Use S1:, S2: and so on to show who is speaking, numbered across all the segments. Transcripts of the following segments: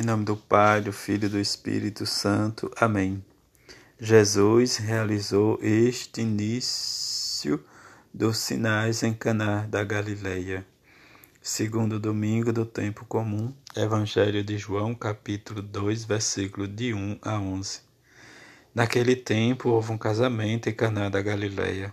S1: Em nome do Pai, do Filho e do Espírito Santo. Amém. Jesus realizou este início dos sinais em Caná da Galileia. Segundo domingo do tempo comum, Evangelho de João, capítulo 2, versículo de 1 a 11. Naquele tempo houve um casamento em Caná da Galileia.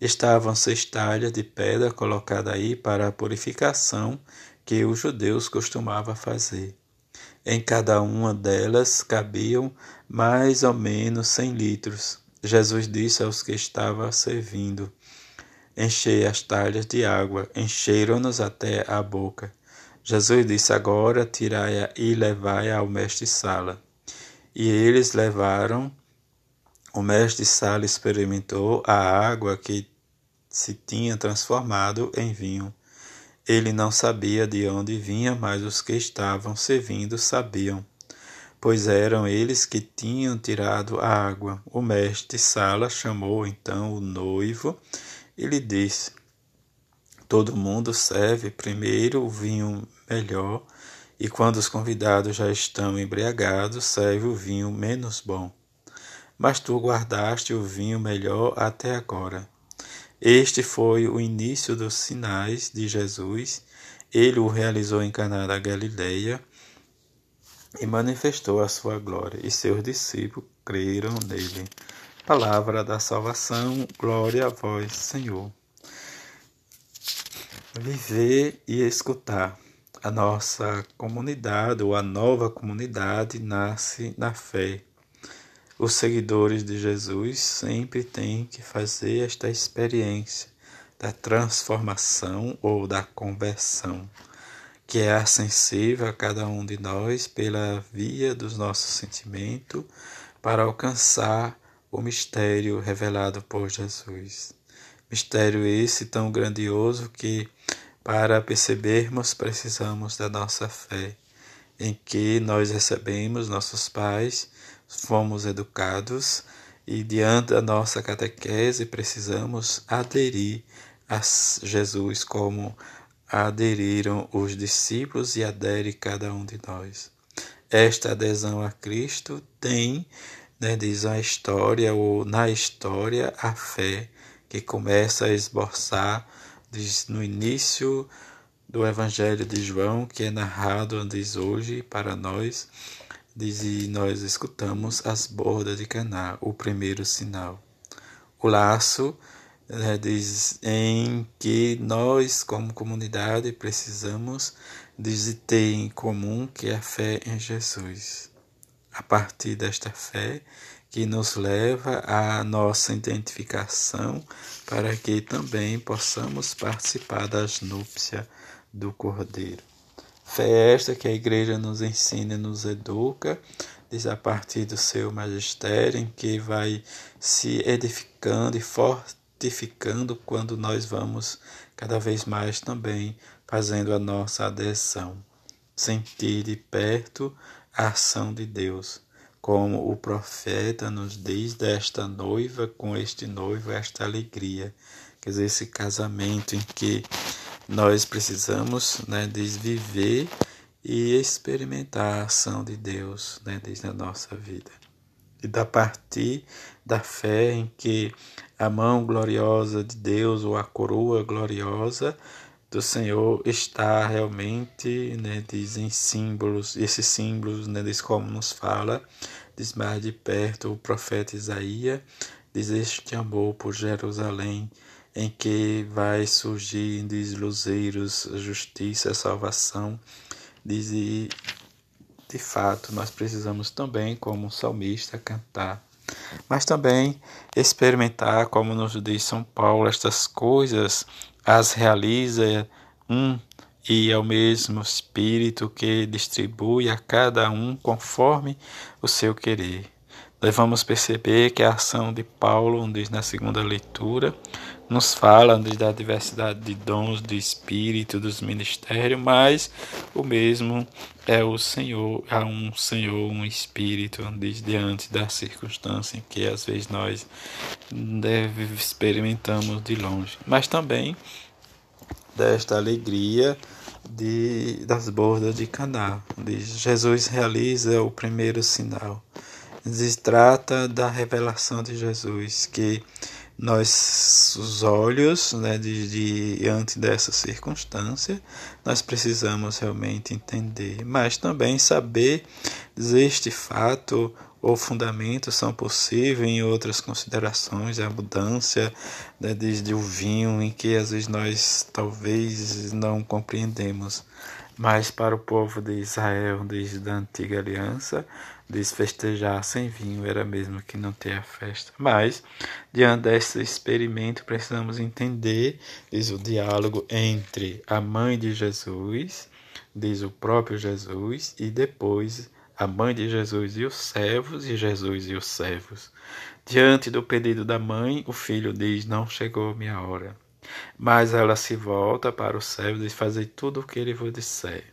S1: Estavam talhas de pedra colocadas aí para a purificação que os judeus costumavam fazer. Em cada uma delas cabiam mais ou menos cem litros. Jesus disse aos que estavam servindo: Enchei as talhas de água, encheram-nos até a boca. Jesus disse: Agora tirai-a e levai-a ao mestre-sala. E eles levaram o mestre Sala experimentou a água que se tinha transformado em vinho. Ele não sabia de onde vinha, mas os que estavam servindo sabiam, pois eram eles que tinham tirado a água. O mestre Sala chamou então o noivo e lhe disse: Todo mundo serve primeiro o vinho melhor, e quando os convidados já estão embriagados, serve o vinho menos bom mas tu guardaste o vinho melhor até agora. Este foi o início dos sinais de Jesus. Ele o realizou em Caná da Galileia e manifestou a sua glória, e seus discípulos creram nele. Palavra da salvação, glória a vós, Senhor. Viver e escutar. A nossa comunidade, ou a nova comunidade, nasce na fé os seguidores de Jesus sempre têm que fazer esta experiência da transformação ou da conversão, que é acessível a cada um de nós pela via dos nossos sentimentos para alcançar o mistério revelado por Jesus. Mistério esse tão grandioso que, para percebermos, precisamos da nossa fé, em que nós recebemos nossos pais fomos educados e diante da nossa catequese precisamos aderir a Jesus como aderiram os discípulos e adere cada um de nós. Esta adesão a Cristo tem, né, diz a história, ou na história, a fé que começa a esboçar diz, no início do Evangelho de João, que é narrado, diz hoje para nós, Diz, e nós escutamos as bordas de Caná, o primeiro sinal. O laço né, diz em que nós, como comunidade, precisamos de ter em comum que é a fé em Jesus. A partir desta fé que nos leva à nossa identificação para que também possamos participar das núpcias do Cordeiro. Fé esta que a Igreja nos ensina e nos educa, diz a partir do seu magistério, em que vai se edificando e fortificando quando nós vamos cada vez mais também fazendo a nossa adesão. Sentir de perto a ação de Deus, como o profeta nos diz desta noiva com este noivo, esta alegria, quer dizer, esse casamento em que nós precisamos né, viver e experimentar a ação de Deus né, desde a nossa vida. E da partir da fé em que a mão gloriosa de Deus ou a coroa gloriosa do Senhor está realmente, né, diz em símbolos, esses símbolos, né, diz como nos fala, diz mais de perto o profeta Isaías, diz este amor por Jerusalém, em que vai surgir diz luzeiros, justiça, salvação, diz e de fato nós precisamos também como salmista cantar, mas também experimentar, como nos diz São Paulo, estas coisas as realiza um e é o mesmo Espírito que distribui a cada um conforme o seu querer. Nós vamos perceber que a ação de Paulo, diz na segunda leitura, nos fala da diversidade de dons do Espírito, dos ministérios, mas o mesmo é o Senhor, há um Senhor, um Espírito, diz diante da circunstância em que às vezes nós deve, experimentamos de longe, mas também desta alegria de, das bordas de Caná. Jesus realiza o primeiro sinal. Se trata da revelação de Jesus, que nós, os olhos, né, de, diante dessa circunstância, nós precisamos realmente entender, mas também saber se este fato ou fundamento são possíveis em outras considerações, a mudança né, desde o vinho, em que às vezes nós talvez não compreendemos. Mas para o povo de Israel, desde a antiga aliança, desfestejar sem vinho era mesmo que não ter a festa. Mas, diante desse experimento, precisamos entender, diz o diálogo entre a mãe de Jesus, diz o próprio Jesus, e depois a mãe de Jesus e os servos, e Jesus e os servos. Diante do pedido da mãe, o filho diz: Não chegou minha hora. Mas ela se volta para o servo e diz: Fazei tudo o que ele vos disser,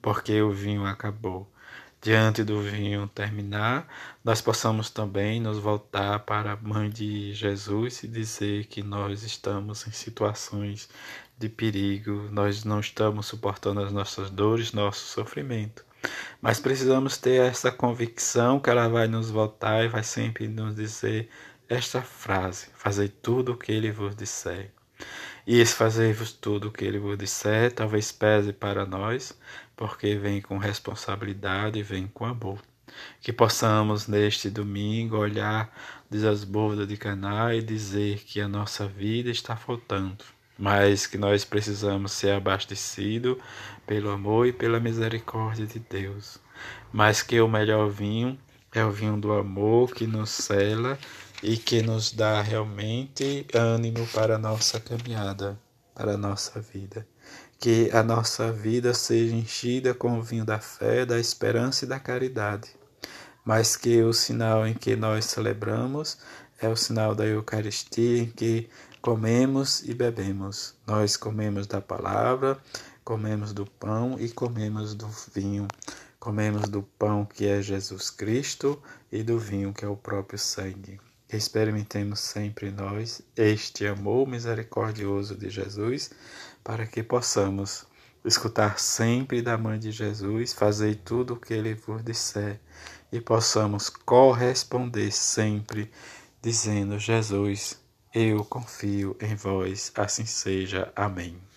S1: porque o vinho acabou. Diante do vinho terminar, nós possamos também nos voltar para a mãe de Jesus e dizer que nós estamos em situações de perigo, nós não estamos suportando as nossas dores, nosso sofrimento. Mas precisamos ter essa convicção que ela vai nos voltar e vai sempre nos dizer esta frase: Fazei tudo o que ele vos disser. E fazer-vos tudo o que ele vos disser talvez pese para nós, porque vem com responsabilidade e vem com amor. Que possamos neste domingo olhar as bordas de Caná e dizer que a nossa vida está faltando, mas que nós precisamos ser abastecidos pelo amor e pela misericórdia de Deus. Mas que o melhor vinho é o vinho do amor que nos cela e que nos dá realmente ânimo para a nossa caminhada, para a nossa vida. Que a nossa vida seja enchida com o vinho da fé, da esperança e da caridade, mas que o sinal em que nós celebramos é o sinal da Eucaristia, em que comemos e bebemos. Nós comemos da palavra, comemos do pão e comemos do vinho. Comemos do pão que é Jesus Cristo e do vinho que é o próprio sangue. Experimentemos sempre nós este amor misericordioso de Jesus, para que possamos escutar sempre da mãe de Jesus, fazer tudo o que ele vos disser e possamos corresponder sempre, dizendo: Jesus, eu confio em vós, assim seja. Amém.